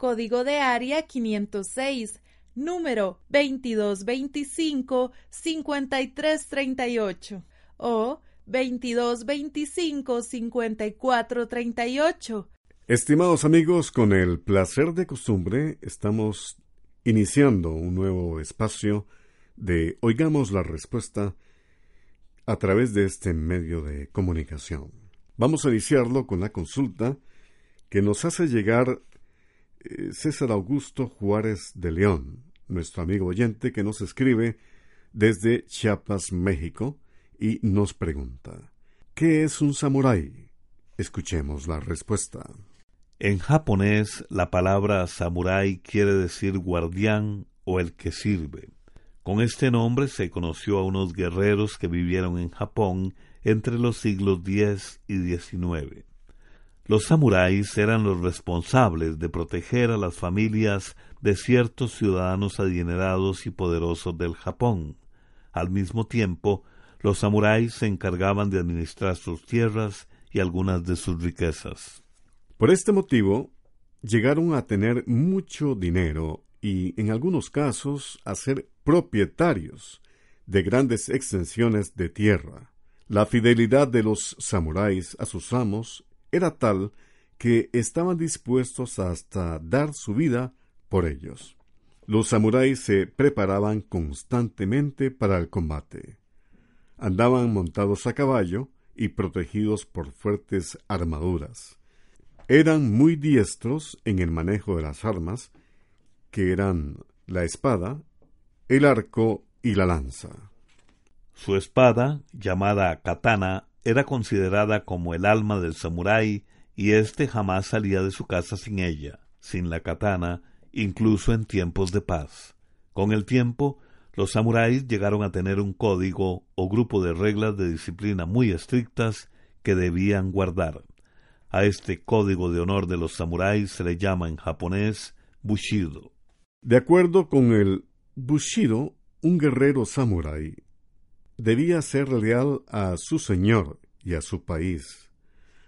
código de área 506, número 2225-5338 o 2225-5438. Estimados amigos, con el placer de costumbre estamos iniciando un nuevo espacio de Oigamos la Respuesta a través de este medio de comunicación. Vamos a iniciarlo con la consulta que nos hace llegar César Augusto Juárez de León, nuestro amigo oyente que nos escribe desde Chiapas, México, y nos pregunta, ¿qué es un samurái? Escuchemos la respuesta. En japonés, la palabra samurái quiere decir guardián o el que sirve. Con este nombre se conoció a unos guerreros que vivieron en Japón entre los siglos X y XIX. Los samuráis eran los responsables de proteger a las familias de ciertos ciudadanos adinerados y poderosos del Japón. Al mismo tiempo, los samuráis se encargaban de administrar sus tierras y algunas de sus riquezas. Por este motivo, llegaron a tener mucho dinero y, en algunos casos, a ser propietarios de grandes extensiones de tierra. La fidelidad de los samuráis a sus amos era tal que estaban dispuestos hasta dar su vida por ellos. Los samuráis se preparaban constantemente para el combate. Andaban montados a caballo y protegidos por fuertes armaduras. Eran muy diestros en el manejo de las armas, que eran la espada, el arco y la lanza. Su espada, llamada katana, era considerada como el alma del samurái y éste jamás salía de su casa sin ella, sin la katana, incluso en tiempos de paz. Con el tiempo, los samuráis llegaron a tener un código o grupo de reglas de disciplina muy estrictas que debían guardar. A este código de honor de los samuráis se le llama en japonés Bushido. De acuerdo con el Bushido, un guerrero samurái debía ser leal a su señor y a su país.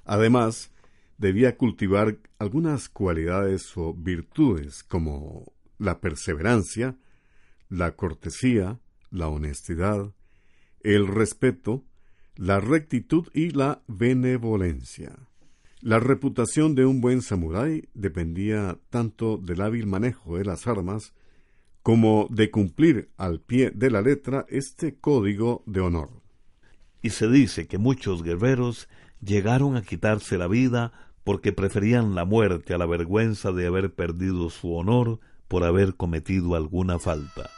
Además, debía cultivar algunas cualidades o virtudes como la perseverancia, la cortesía, la honestidad, el respeto, la rectitud y la benevolencia. La reputación de un buen samurái dependía tanto del hábil manejo de las armas como de cumplir al pie de la letra este código de honor. Y se dice que muchos guerreros llegaron a quitarse la vida porque preferían la muerte a la vergüenza de haber perdido su honor por haber cometido alguna falta.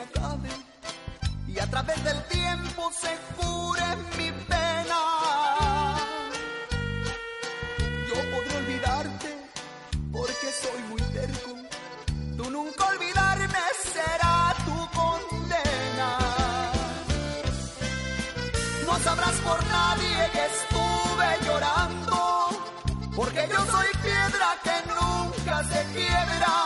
Acabe y a través del tiempo se cure mi pena. Yo podré olvidarte porque soy muy terco. Tú nunca olvidarme será tu condena. No sabrás por nadie que estuve llorando, porque yo soy piedra que nunca se quiebra,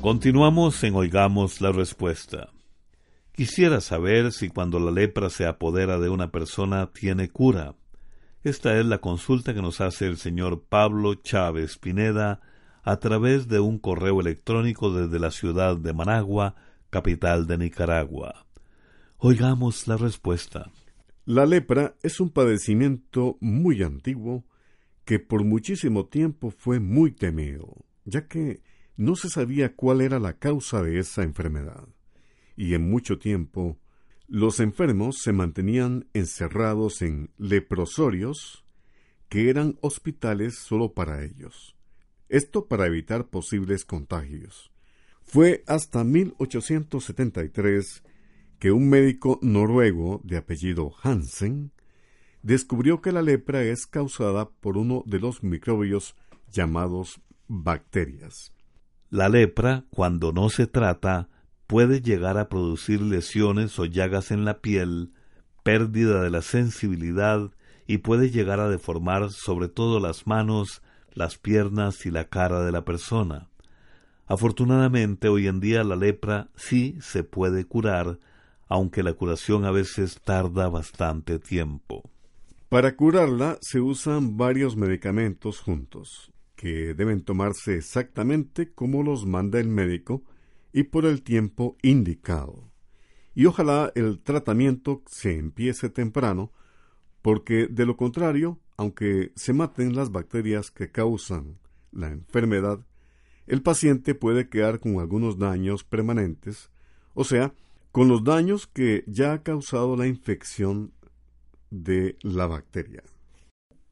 Continuamos en Oigamos la Respuesta. Quisiera saber si cuando la lepra se apodera de una persona tiene cura. Esta es la consulta que nos hace el señor Pablo Chávez Pineda a través de un correo electrónico desde la ciudad de Managua, capital de Nicaragua. Oigamos la respuesta. La lepra es un padecimiento muy antiguo que por muchísimo tiempo fue muy temido, ya que no se sabía cuál era la causa de esa enfermedad. Y en mucho tiempo los enfermos se mantenían encerrados en leprosorios, que eran hospitales solo para ellos. Esto para evitar posibles contagios. Fue hasta 1873 que un médico noruego de apellido Hansen descubrió que la lepra es causada por uno de los microbios llamados bacterias. La lepra, cuando no se trata, puede llegar a producir lesiones o llagas en la piel, pérdida de la sensibilidad y puede llegar a deformar sobre todo las manos, las piernas y la cara de la persona. Afortunadamente hoy en día la lepra sí se puede curar, aunque la curación a veces tarda bastante tiempo. Para curarla se usan varios medicamentos juntos, que deben tomarse exactamente como los manda el médico y por el tiempo indicado. Y ojalá el tratamiento se empiece temprano, porque de lo contrario, aunque se maten las bacterias que causan la enfermedad, el paciente puede quedar con algunos daños permanentes, o sea, con los daños que ya ha causado la infección de la bacteria.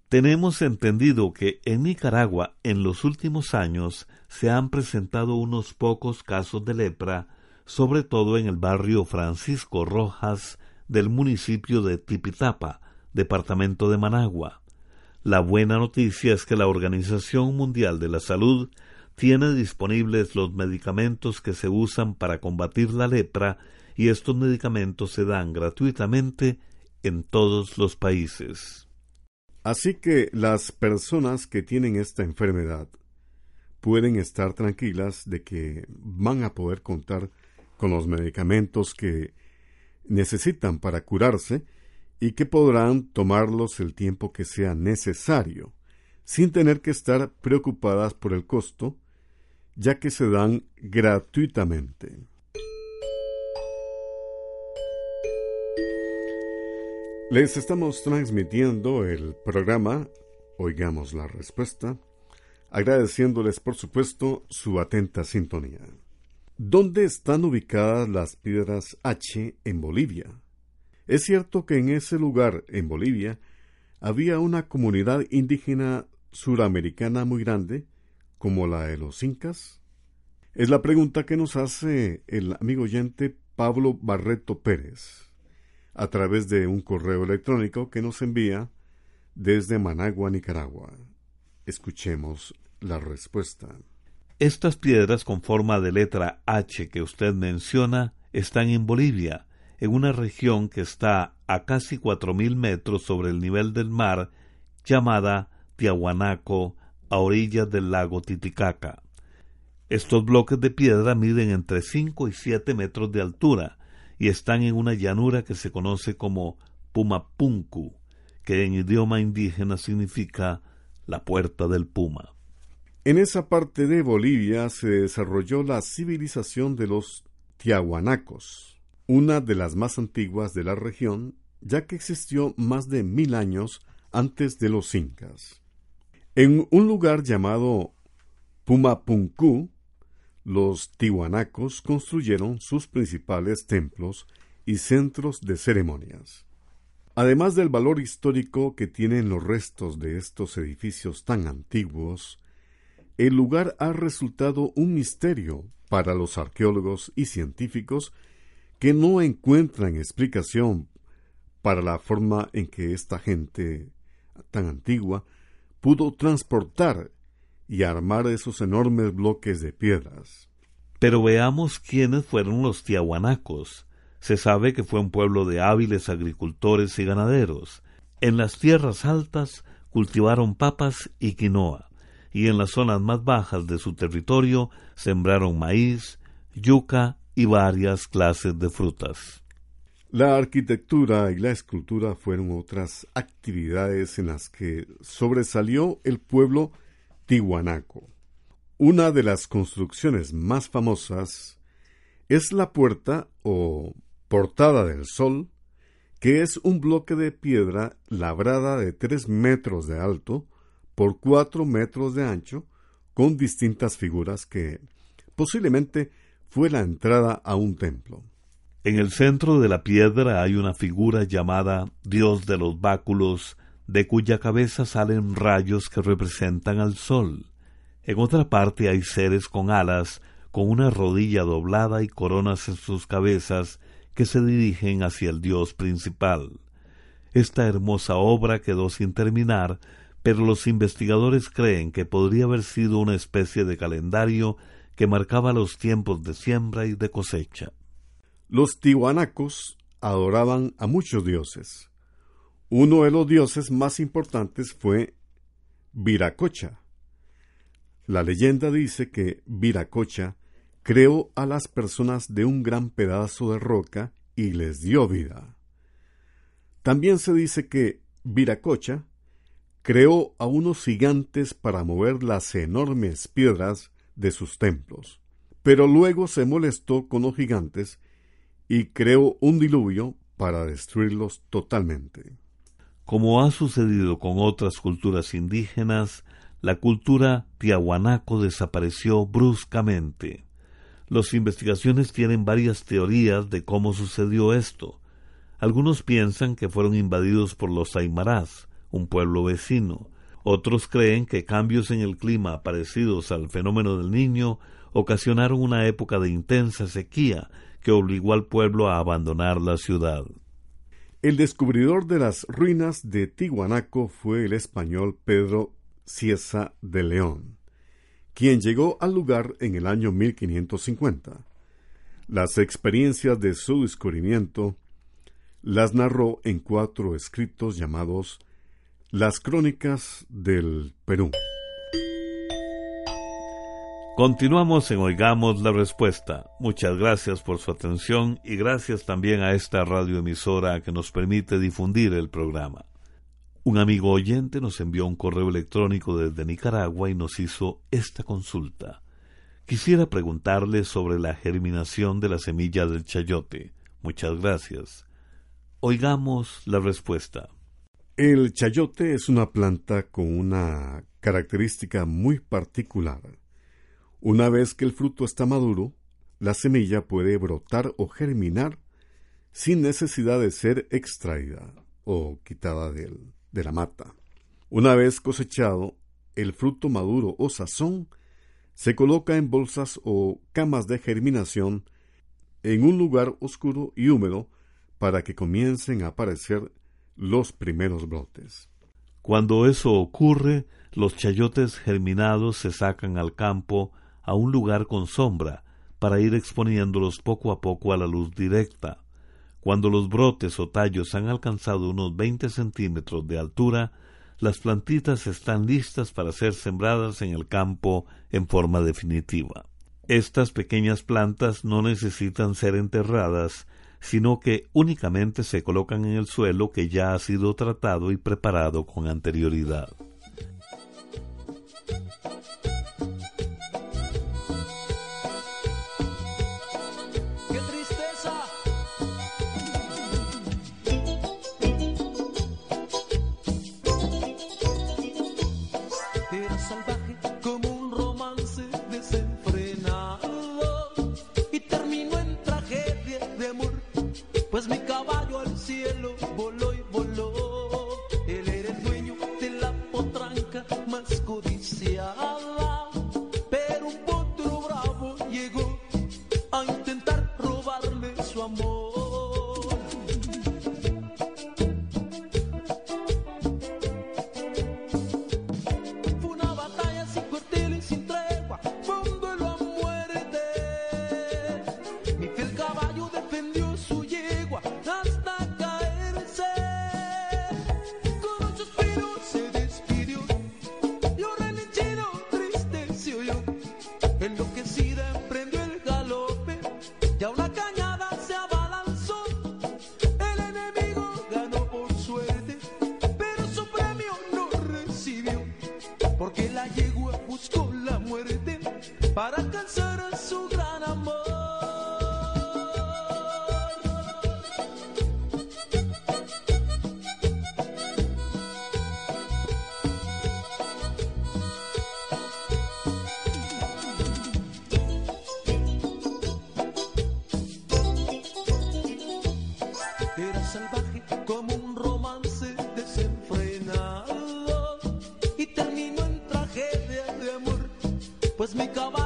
Tenemos entendido que en Nicaragua en los últimos años se han presentado unos pocos casos de lepra, sobre todo en el barrio Francisco Rojas del municipio de Tipitapa, departamento de Managua. La buena noticia es que la Organización Mundial de la Salud tiene disponibles los medicamentos que se usan para combatir la lepra y estos medicamentos se dan gratuitamente en todos los países. Así que las personas que tienen esta enfermedad pueden estar tranquilas de que van a poder contar con los medicamentos que necesitan para curarse y que podrán tomarlos el tiempo que sea necesario, sin tener que estar preocupadas por el costo, ya que se dan gratuitamente. Les estamos transmitiendo el programa Oigamos la Respuesta, agradeciéndoles por supuesto su atenta sintonía. ¿Dónde están ubicadas las piedras H en Bolivia? Es cierto que en ese lugar, en Bolivia, había una comunidad indígena suramericana muy grande, como la de los incas? Es la pregunta que nos hace el amigo oyente Pablo Barreto Pérez a través de un correo electrónico que nos envía desde Managua, Nicaragua. Escuchemos la respuesta. Estas piedras con forma de letra H que usted menciona están en Bolivia, en una región que está a casi cuatro mil metros sobre el nivel del mar, llamada Tiahuanaco, a orillas del lago Titicaca. Estos bloques de piedra miden entre cinco y siete metros de altura y están en una llanura que se conoce como Pumapunku, que en idioma indígena significa la puerta del puma. En esa parte de Bolivia se desarrolló la civilización de los Tiahuanacos, una de las más antiguas de la región, ya que existió más de mil años antes de los incas. En un lugar llamado Pumapunku, los tihuanacos construyeron sus principales templos y centros de ceremonias. Además del valor histórico que tienen los restos de estos edificios tan antiguos, el lugar ha resultado un misterio para los arqueólogos y científicos que no encuentran explicación para la forma en que esta gente tan antigua pudo transportar y armar esos enormes bloques de piedras. Pero veamos quiénes fueron los tiahuanacos. Se sabe que fue un pueblo de hábiles agricultores y ganaderos. En las tierras altas cultivaron papas y quinoa y en las zonas más bajas de su territorio sembraron maíz, yuca y varias clases de frutas. La arquitectura y la escultura fueron otras actividades en las que sobresalió el pueblo Una de las construcciones más famosas es la puerta o portada del sol, que es un bloque de piedra labrada de tres metros de alto por cuatro metros de ancho, con distintas figuras que posiblemente fue la entrada a un templo. En el centro de la piedra hay una figura llamada Dios de los báculos, de cuya cabeza salen rayos que representan al sol. En otra parte hay seres con alas, con una rodilla doblada y coronas en sus cabezas, que se dirigen hacia el Dios principal. Esta hermosa obra quedó sin terminar pero los investigadores creen que podría haber sido una especie de calendario que marcaba los tiempos de siembra y de cosecha. Los tihuanacos adoraban a muchos dioses. Uno de los dioses más importantes fue Viracocha. La leyenda dice que Viracocha creó a las personas de un gran pedazo de roca y les dio vida. También se dice que Viracocha creó a unos gigantes para mover las enormes piedras de sus templos. Pero luego se molestó con los gigantes y creó un diluvio para destruirlos totalmente. Como ha sucedido con otras culturas indígenas, la cultura tiahuanaco desapareció bruscamente. Las investigaciones tienen varias teorías de cómo sucedió esto. Algunos piensan que fueron invadidos por los aymarás, un pueblo vecino. Otros creen que cambios en el clima parecidos al fenómeno del niño ocasionaron una época de intensa sequía que obligó al pueblo a abandonar la ciudad. El descubridor de las ruinas de Tihuanaco fue el español Pedro Cieza de León, quien llegó al lugar en el año 1550. Las experiencias de su descubrimiento las narró en cuatro escritos llamados las crónicas del Perú. Continuamos en Oigamos la Respuesta. Muchas gracias por su atención y gracias también a esta radioemisora que nos permite difundir el programa. Un amigo oyente nos envió un correo electrónico desde Nicaragua y nos hizo esta consulta. Quisiera preguntarle sobre la germinación de la semilla del chayote. Muchas gracias. Oigamos la respuesta. El chayote es una planta con una característica muy particular. Una vez que el fruto está maduro, la semilla puede brotar o germinar sin necesidad de ser extraída o quitada de la mata. Una vez cosechado, el fruto maduro o sazón se coloca en bolsas o camas de germinación en un lugar oscuro y húmedo para que comiencen a aparecer los primeros brotes. Cuando eso ocurre, los chayotes germinados se sacan al campo a un lugar con sombra para ir exponiéndolos poco a poco a la luz directa. Cuando los brotes o tallos han alcanzado unos 20 centímetros de altura, las plantitas están listas para ser sembradas en el campo en forma definitiva. Estas pequeñas plantas no necesitan ser enterradas, sino que únicamente se colocan en el suelo que ya ha sido tratado y preparado con anterioridad. Cause me come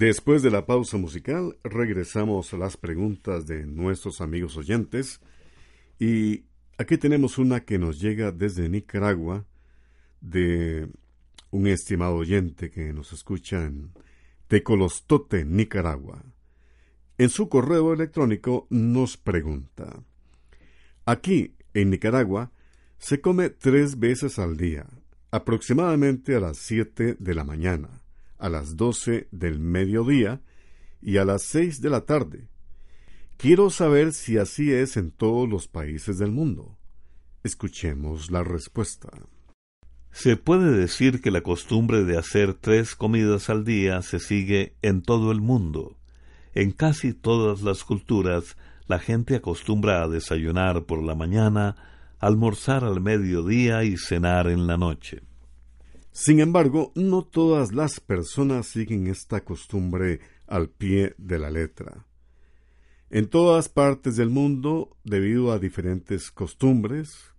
Después de la pausa musical, regresamos a las preguntas de nuestros amigos oyentes y aquí tenemos una que nos llega desde Nicaragua de un estimado oyente que nos escucha en Tecolostote, Nicaragua. En su correo electrónico nos pregunta, aquí en Nicaragua se come tres veces al día, aproximadamente a las siete de la mañana a las doce del mediodía y a las seis de la tarde. Quiero saber si así es en todos los países del mundo. Escuchemos la respuesta. Se puede decir que la costumbre de hacer tres comidas al día se sigue en todo el mundo. En casi todas las culturas la gente acostumbra a desayunar por la mañana, almorzar al mediodía y cenar en la noche. Sin embargo, no todas las personas siguen esta costumbre al pie de la letra. En todas partes del mundo, debido a diferentes costumbres,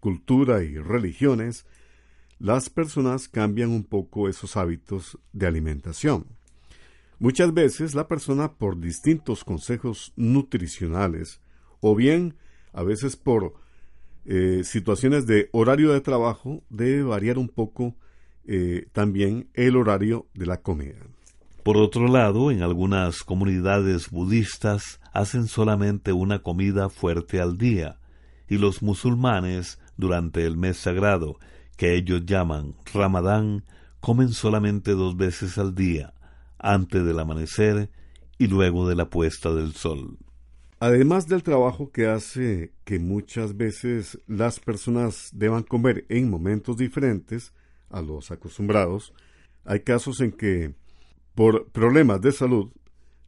cultura y religiones, las personas cambian un poco esos hábitos de alimentación. Muchas veces la persona por distintos consejos nutricionales o bien a veces por eh, situaciones de horario de trabajo debe variar un poco eh, también el horario de la comida. Por otro lado, en algunas comunidades budistas hacen solamente una comida fuerte al día, y los musulmanes, durante el mes sagrado, que ellos llaman Ramadán, comen solamente dos veces al día, antes del amanecer y luego de la puesta del sol. Además del trabajo que hace que muchas veces las personas deban comer en momentos diferentes a los acostumbrados, hay casos en que por problemas de salud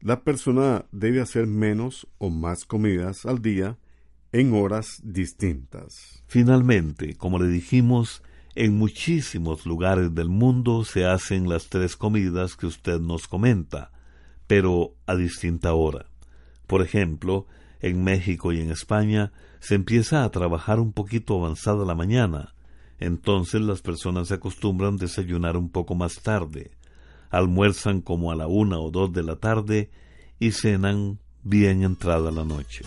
la persona debe hacer menos o más comidas al día en horas distintas. Finalmente, como le dijimos, en muchísimos lugares del mundo se hacen las tres comidas que usted nos comenta, pero a distinta hora. Por ejemplo, en México y en España se empieza a trabajar un poquito avanzada la mañana, entonces las personas se acostumbran desayunar un poco más tarde, almuerzan como a la una o dos de la tarde y cenan bien entrada la noche.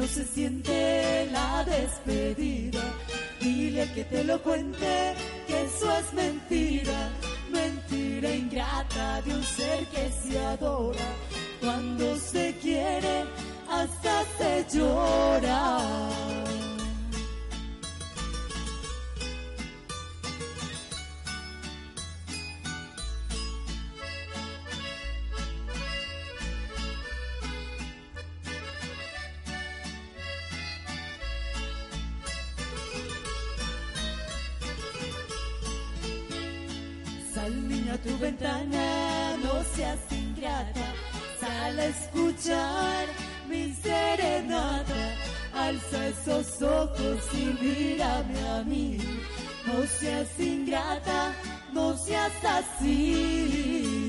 No se siente la despedida. Dile que te lo cuente, que eso es mentira, mentira ingrata de un ser que se adora. Cuando se quiere, hasta se llora. Niña tu ventana, no seas ingrata, sal a escuchar mi serenata, alza esos ojos y mírame a mí, no seas ingrata, no seas así.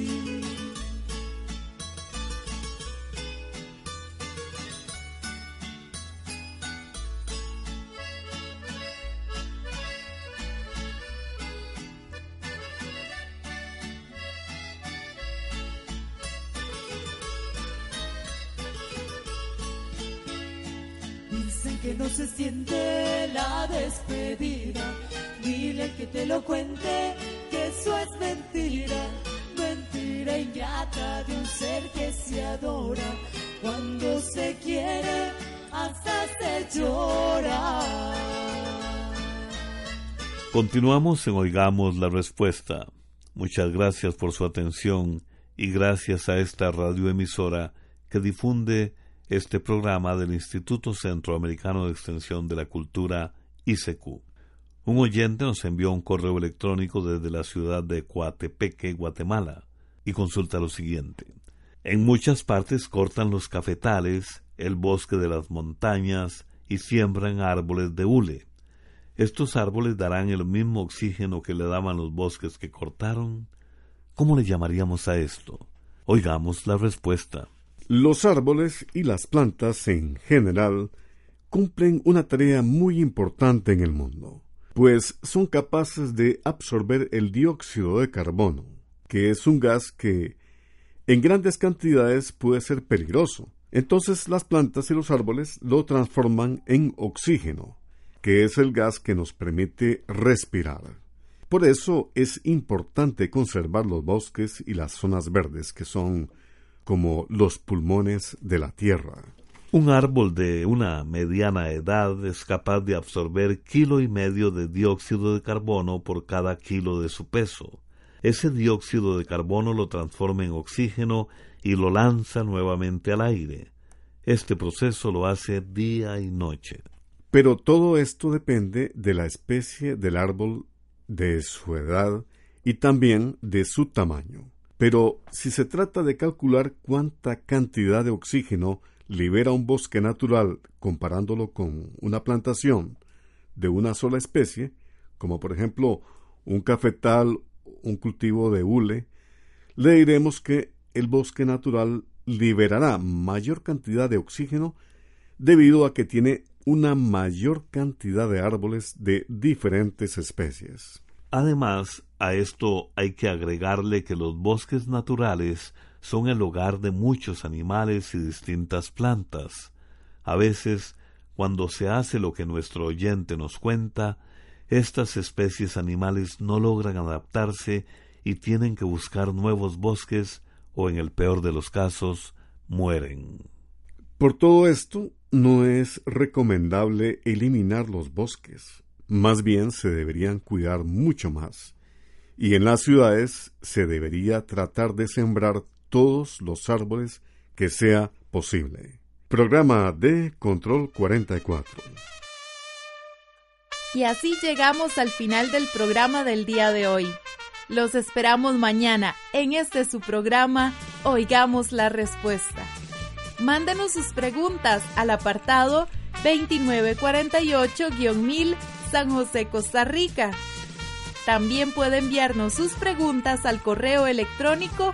Mentira. Mentira ingrata de un ser que se adora. Cuando se quiere, hasta se llora. Continuamos en Oigamos la Respuesta. Muchas gracias por su atención y gracias a esta radioemisora que difunde este programa del Instituto Centroamericano de Extensión de la Cultura, ICQ. Un oyente nos envió un correo electrónico desde la ciudad de Coatepeque, Guatemala, y consulta lo siguiente. En muchas partes cortan los cafetales, el bosque de las montañas y siembran árboles de hule. ¿Estos árboles darán el mismo oxígeno que le daban los bosques que cortaron? ¿Cómo le llamaríamos a esto? Oigamos la respuesta. Los árboles y las plantas en general cumplen una tarea muy importante en el mundo, pues son capaces de absorber el dióxido de carbono, que es un gas que en grandes cantidades puede ser peligroso. Entonces las plantas y los árboles lo transforman en oxígeno, que es el gas que nos permite respirar. Por eso es importante conservar los bosques y las zonas verdes que son como los pulmones de la tierra. Un árbol de una mediana edad es capaz de absorber kilo y medio de dióxido de carbono por cada kilo de su peso. Ese dióxido de carbono lo transforma en oxígeno y lo lanza nuevamente al aire. Este proceso lo hace día y noche. Pero todo esto depende de la especie del árbol, de su edad y también de su tamaño. Pero si se trata de calcular cuánta cantidad de oxígeno libera un bosque natural comparándolo con una plantación de una sola especie, como por ejemplo un cafetal, un cultivo de hule, le diremos que el bosque natural liberará mayor cantidad de oxígeno debido a que tiene una mayor cantidad de árboles de diferentes especies. Además, a esto hay que agregarle que los bosques naturales son el hogar de muchos animales y distintas plantas. A veces, cuando se hace lo que nuestro oyente nos cuenta, estas especies animales no logran adaptarse y tienen que buscar nuevos bosques o, en el peor de los casos, mueren. Por todo esto, no es recomendable eliminar los bosques. Más bien se deberían cuidar mucho más. Y en las ciudades se debería tratar de sembrar todos los árboles que sea posible. Programa de Control 44. Y así llegamos al final del programa del día de hoy. Los esperamos mañana en este su programa Oigamos la Respuesta. Mándenos sus preguntas al apartado 2948-1000 San José, Costa Rica. También puede enviarnos sus preguntas al correo electrónico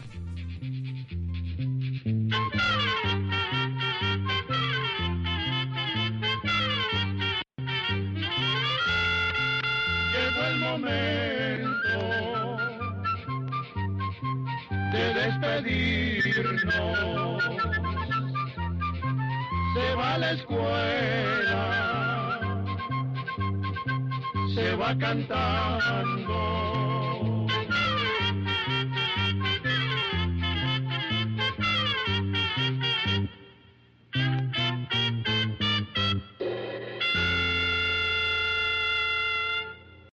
Va cantando